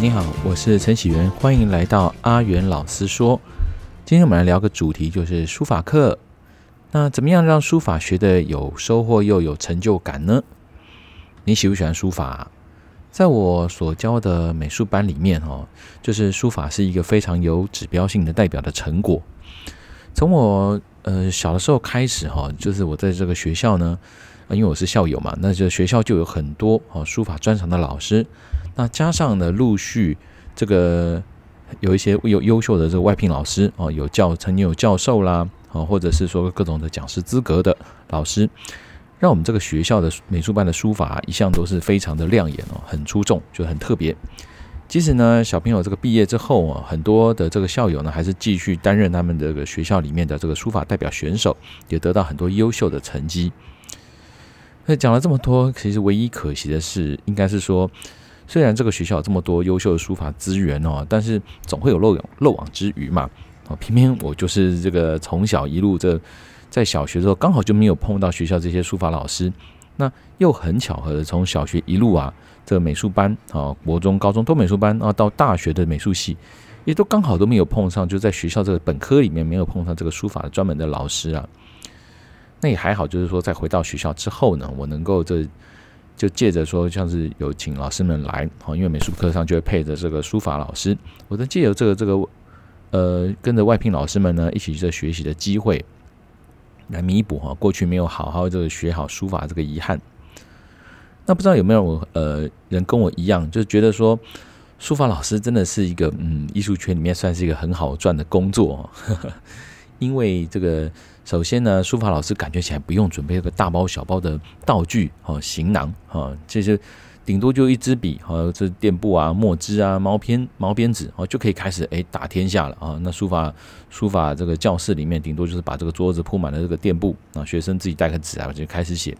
你好，我是陈喜元，欢迎来到阿元老师说。今天我们来聊个主题，就是书法课。那怎么样让书法学得有收获又有成就感呢？你喜不喜欢书法？在我所教的美术班里面，哦，就是书法是一个非常有指标性的代表的成果。从我呃小的时候开始，哈，就是我在这个学校呢，因为我是校友嘛，那就学校就有很多哦书法专长的老师。那加上呢，陆续这个有一些有优秀的这个外聘老师哦，有教曾经有教授啦，啊，或者是说各种的讲师资格的老师，让我们这个学校的美术班的书法一向都是非常的亮眼哦，很出众，就很特别。即使呢，小朋友这个毕业之后啊，很多的这个校友呢，还是继续担任他们这个学校里面的这个书法代表选手，也得到很多优秀的成绩。那讲了这么多，其实唯一可惜的是，应该是说。虽然这个学校有这么多优秀的书法资源哦，但是总会有漏网漏网之鱼嘛。哦，偏偏我就是这个从小一路这在小学的时候刚好就没有碰到学校这些书法老师，那又很巧合的从小学一路啊，这个美术班啊，国中、高中都美术班啊，到大学的美术系，也都刚好都没有碰上，就在学校这个本科里面没有碰上这个书法专门的老师啊。那也还好，就是说在回到学校之后呢，我能够这。就借着说，像是有请老师们来，好，因为美术课上就会配着这个书法老师，我在借由这个这个，呃，跟着外聘老师们呢一起在学习的机会，来弥补哈过去没有好好这个学好书法这个遗憾。那不知道有没有呃人跟我一样，就觉得说书法老师真的是一个嗯艺术圈里面算是一个很好赚的工作，呵呵，因为这个。首先呢，书法老师感觉起来不用准备一个大包小包的道具哦，行囊啊，这些顶多就一支笔和这垫布啊、墨汁啊、毛片毛边纸哦，就可以开始哎打天下了啊。那 书法书法这个教室里面，顶多就是把这个桌子铺满了这个垫布啊，学生自己带个纸啊就开始写。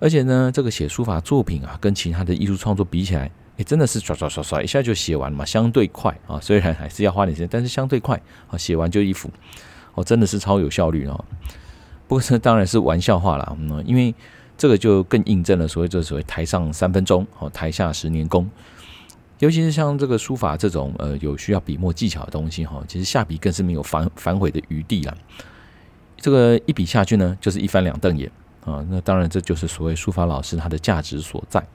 而且呢，这个写书法作品啊，跟其他的艺术创作比起来，哎，真的是刷刷刷刷一下就写完了嘛，相对快啊。虽然还是要花点时间，但是相对快啊，写完就一幅。哦，真的是超有效率哦。不过这当然是玩笑话啦，嗯，因为这个就更印证了所谓这所谓台上三分钟，哦，台下十年功。尤其是像这个书法这种呃有需要笔墨技巧的东西哈，其实下笔更是没有反反悔的余地了。这个一笔下去呢，就是一翻两瞪眼啊。那当然这就是所谓书法老师他的价值所在。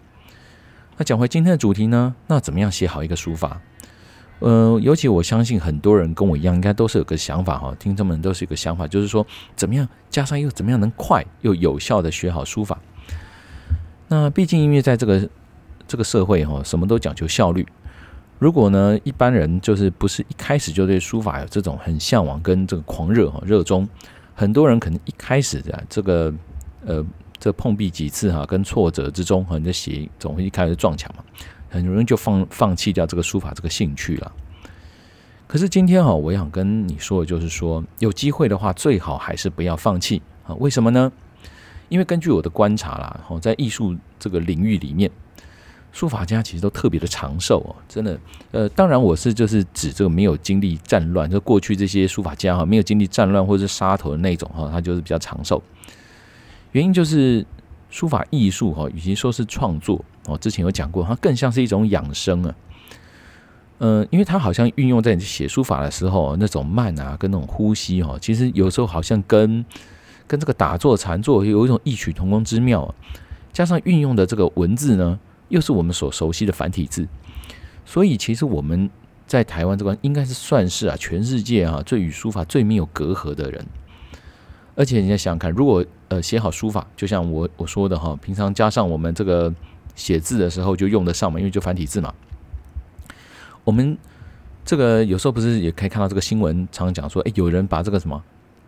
那讲回今天的主题呢，那怎么样写好一个书法？呃，尤其我相信很多人跟我一样，应该都是有个想法哈，听众们都是一个想法，就是说怎么样加上又怎么样能快又有效的学好书法。那毕竟因为在这个这个社会哈，什么都讲究效率。如果呢一般人就是不是一开始就对书法有这种很向往跟这个狂热哈热衷，很多人可能一开始的这个呃这碰壁几次哈，跟挫折之中哈，你的写总会一开始撞墙嘛。很容易就放放弃掉这个书法这个兴趣了。可是今天哈，我想跟你说的就是说，有机会的话，最好还是不要放弃啊。为什么呢？因为根据我的观察啦，在艺术这个领域里面，书法家其实都特别的长寿哦，真的。呃，当然我是就是指这个没有经历战乱，就过去这些书法家哈，没有经历战乱或者是杀头的那种哈，他就是比较长寿。原因就是。书法艺术哈，与其说是创作哦，之前有讲过，它更像是一种养生啊。嗯，因为它好像运用在你写书法的时候，那种慢啊，跟那种呼吸哈，其实有时候好像跟跟这个打坐禅坐有一种异曲同工之妙啊。加上运用的这个文字呢，又是我们所熟悉的繁体字，所以其实我们在台湾这边应该是算是啊，全世界啊最与书法最没有隔阂的人。而且你再想想看，如果呃写好书法，就像我我说的哈，平常加上我们这个写字的时候就用得上嘛，因为就繁体字嘛。我们这个有时候不是也可以看到这个新闻，常常讲说，哎，有人把这个什么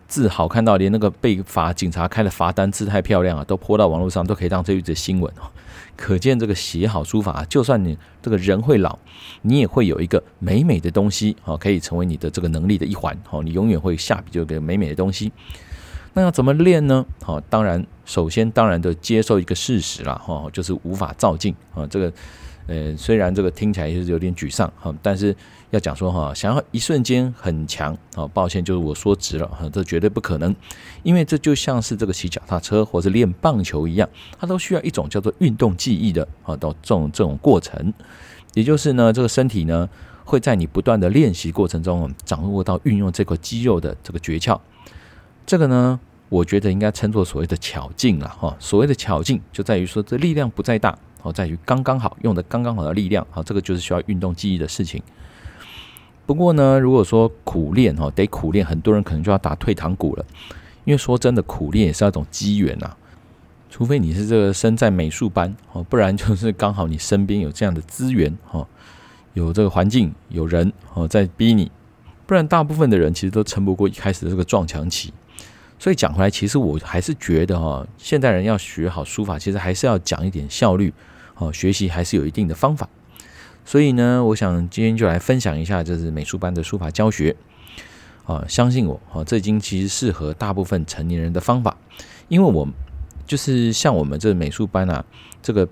字好看到连那个被罚警察开的罚单字太漂亮啊，都泼到网络上，都可以当这一则新闻哦。可见这个写好书法，就算你这个人会老，你也会有一个美美的东西哦，可以成为你的这个能力的一环哦。你永远会下笔就给美美的东西。那要怎么练呢？好，当然，首先当然的接受一个事实了，哈，就是无法照镜啊。这个，呃，虽然这个听起来也是有点沮丧哈，但是要讲说哈，想要一瞬间很强，啊，抱歉，就是我说直了哈，这绝对不可能，因为这就像是这个骑脚踏车或是练棒球一样，它都需要一种叫做运动记忆的啊，到这种这种过程。也就是呢，这个身体呢会在你不断的练习过程中，掌握到运用这个肌肉的这个诀窍。这个呢，我觉得应该称作所谓的巧劲了哈。所谓的巧劲，就在于说这力量不在大，哦，在于刚刚好用的刚刚好的力量，好，这个就是需要运动记忆的事情。不过呢，如果说苦练哈，得苦练，很多人可能就要打退堂鼓了。因为说真的，苦练也是一种机缘呐。除非你是这个身在美术班哦，不然就是刚好你身边有这样的资源哦，有这个环境、有人哦在逼你，不然大部分的人其实都撑不过一开始的这个撞墙期。所以讲回来，其实我还是觉得哈，现代人要学好书法，其实还是要讲一点效率哦，学习还是有一定的方法。所以呢，我想今天就来分享一下，就是美术班的书法教学。啊，相信我，啊，这已经其实适合大部分成年人的方法，因为我就是像我们这美术班啊，这个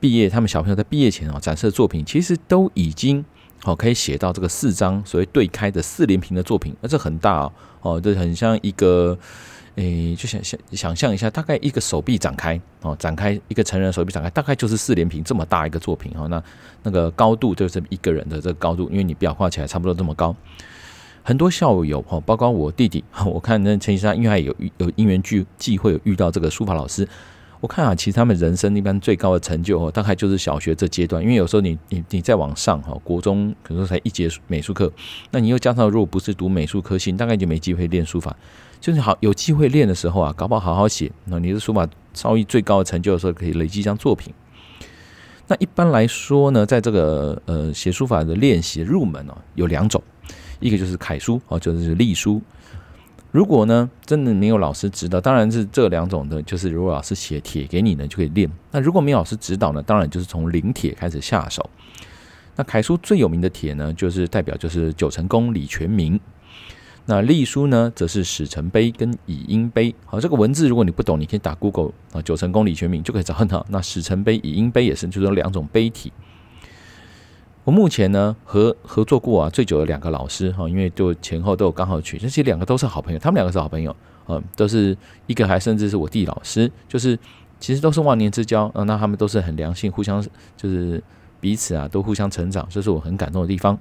毕业，他们小朋友在毕业前啊展示的作品，其实都已经哦可以写到这个四张所谓对开的四连屏的作品，那这很大哦，哦，这很像一个，诶，就想想想象一下，大概一个手臂展开哦，展开一个成人手臂展开，大概就是四连屏这么大一个作品哦，那那个高度就是一个人的这个高度，因为你裱画起来差不多这么高。很多校友哈，包括我弟弟，我看那陈其山，因为有有因缘聚际会有遇到这个书法老师，我看啊，其实他们人生一般最高的成就哦，大概就是小学这阶段，因为有时候你你你再往上哈，国中可能才一节美术课，那你又加上如果不是读美术科系，大概就没机会练书法，就是好有机会练的时候啊，搞不好好好写，那你的书法超越最高的成就的时候，可以累积一张作品。那一般来说呢，在这个呃写书法的练习入门哦，有两种。一个就是楷书哦，就是隶书。如果呢，真的没有老师指导，当然是这两种的，就是如果老师写帖给你呢，就可以练。那如果没有老师指导呢，当然就是从临帖开始下手。那楷书最有名的帖呢，就是代表就是九成宫李全明。那隶书呢，则是史成碑跟乙英碑。好，这个文字如果你不懂，你可以打 Google 啊，九成宫李全明就可以找到。那史成碑、乙英碑也是，就是两种碑体。我目前呢合合作过啊最久的两个老师哈，因为就前后都有刚好取，这些两个都是好朋友，他们两个是好朋友，嗯，都是一个还甚至是我弟老师，就是其实都是忘年之交啊，那他们都是很良性，互相就是彼此啊都互相成长，这是我很感动的地方。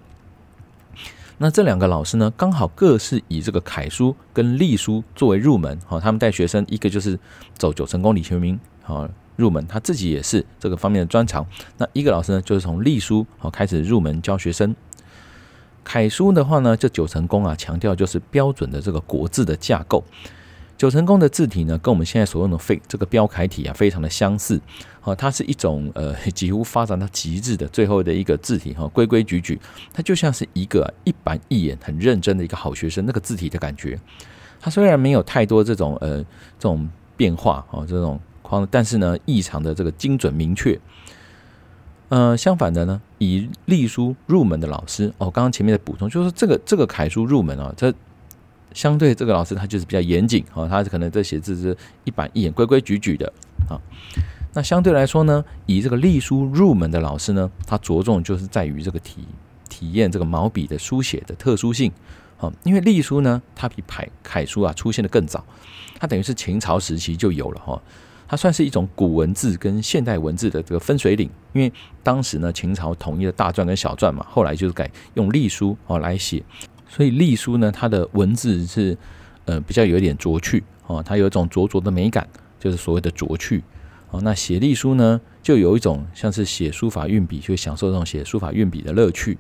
那这两个老师呢，刚好各是以这个楷书跟隶书作为入门，哈，他们带学生一个就是走九成宫李全名，好。入门，他自己也是这个方面的专长。那一个老师呢，就是从隶书好开始入门教学生。楷书的话呢，这九成宫啊，强调就是标准的这个国字的架构。九成宫的字体呢，跟我们现在所用的废这个标楷体啊，非常的相似。好，它是一种呃几乎发展到极致的最后的一个字体哈，规规矩矩，它就像是一个一板一眼、很认真的一个好学生那个字体的感觉。它虽然没有太多这种呃这种变化哦，这种。但是呢，异常的这个精准明确。呃，相反的呢，以隶书入门的老师哦，刚刚前面的补充就是这个这个楷书入门啊，这相对这个老师他就是比较严谨啊，他可能这写字是一板一眼、规规矩矩的啊。那相对来说呢，以这个隶书入门的老师呢，他着重就是在于这个体体验这个毛笔的书写的特殊性啊，因为隶书呢，它比楷楷书啊出现的更早，它等于是秦朝时期就有了哈。它算是一种古文字跟现代文字的这个分水岭，因为当时呢，秦朝统一了大篆跟小篆嘛，后来就是改用隶书哦来写，所以隶书呢，它的文字是呃比较有一点拙趣哦，它有一种拙拙的美感，就是所谓的拙趣哦。那写隶书呢，就有一种像是写书法运笔，就享受这种写书法运笔的乐趣。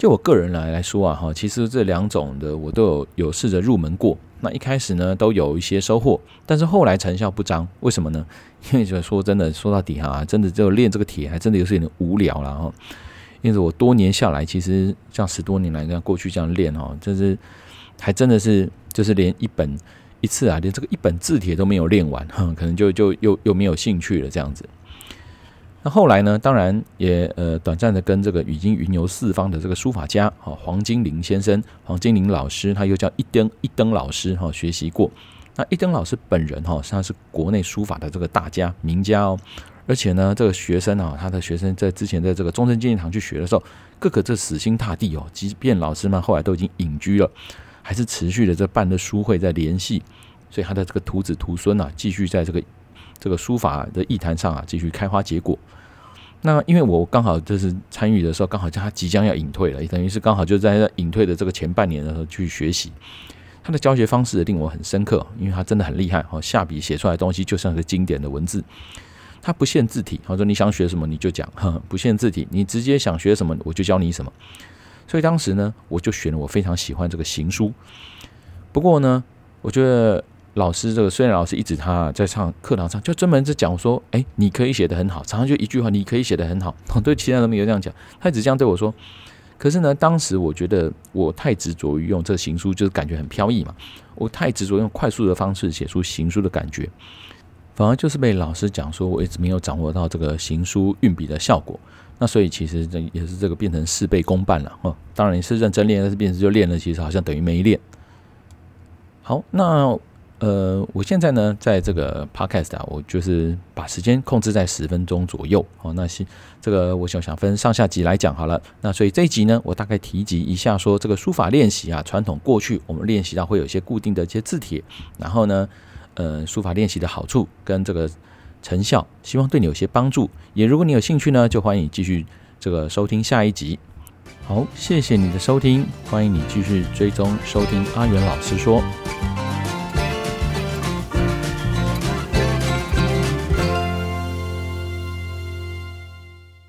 就我个人来来说啊，哈，其实这两种的我都有有试着入门过。那一开始呢，都有一些收获，但是后来成效不彰。为什么呢？因为就说真的，说到底哈，真的就练这个帖，还真的有点无聊了哈。因为我多年下来，其实像十多年来这样过去这样练哈，就是还真的是就是连一本一次啊，连这个一本字帖都没有练完，哈，可能就就又又没有兴趣了这样子。那后来呢？当然也呃短暂的跟这个已经云游四方的这个书法家哈黄金林先生、黄金林老师，他又叫一灯一灯老师哈学习过。那一灯老师本人哈，他是国内书法的这个大家名家哦。而且呢，这个学生啊，他的学生在之前在这个中正纪念堂去学的时候，个个这死心塌地哦。即便老师们后来都已经隐居了，还是持续的这办的书会在联系，所以他的这个徒子徒孙啊，继续在这个。这个书法的艺坛上啊，继续开花结果。那因为我刚好就是参与的时候，刚好他即将要隐退了，等于是刚好就在隐退的这个前半年的时候去学习。他的教学方式令我很深刻，因为他真的很厉害哦，下笔写出来的东西就像是经典的文字。他不限字体，他说你想学什么你就讲，不限字体，你直接想学什么我就教你什么。所以当时呢，我就选了我非常喜欢这个行书。不过呢，我觉得老师这个虽然老师一直他在上课堂上就专门在讲说，哎，你可以写得很好，常常就一句话，你可以写得很好。对其他人没有这样讲，他一直这样对我说。可是呢，当时我觉得我太执着于用这行书，就是感觉很飘逸嘛。我太执着用快速的方式写出行书的感觉。反而就是被老师讲说，我一直没有掌握到这个行书运笔的效果。那所以其实这也是这个变成事倍功半了哦。当然你是认真练，但是变成就练了，其实好像等于没练。好，那呃，我现在呢，在这个 podcast 啊，我就是把时间控制在十分钟左右哦。那是这个，我想想分上下集来讲好了。那所以这一集呢，我大概提及一下说这个书法练习啊，传统过去我们练习到会有一些固定的一些字帖，然后呢。呃，书法练习的好处跟这个成效，希望对你有些帮助。也如果你有兴趣呢，就欢迎继续这个收听下一集。好，谢谢你的收听，欢迎你继续追踪收听阿元老师说。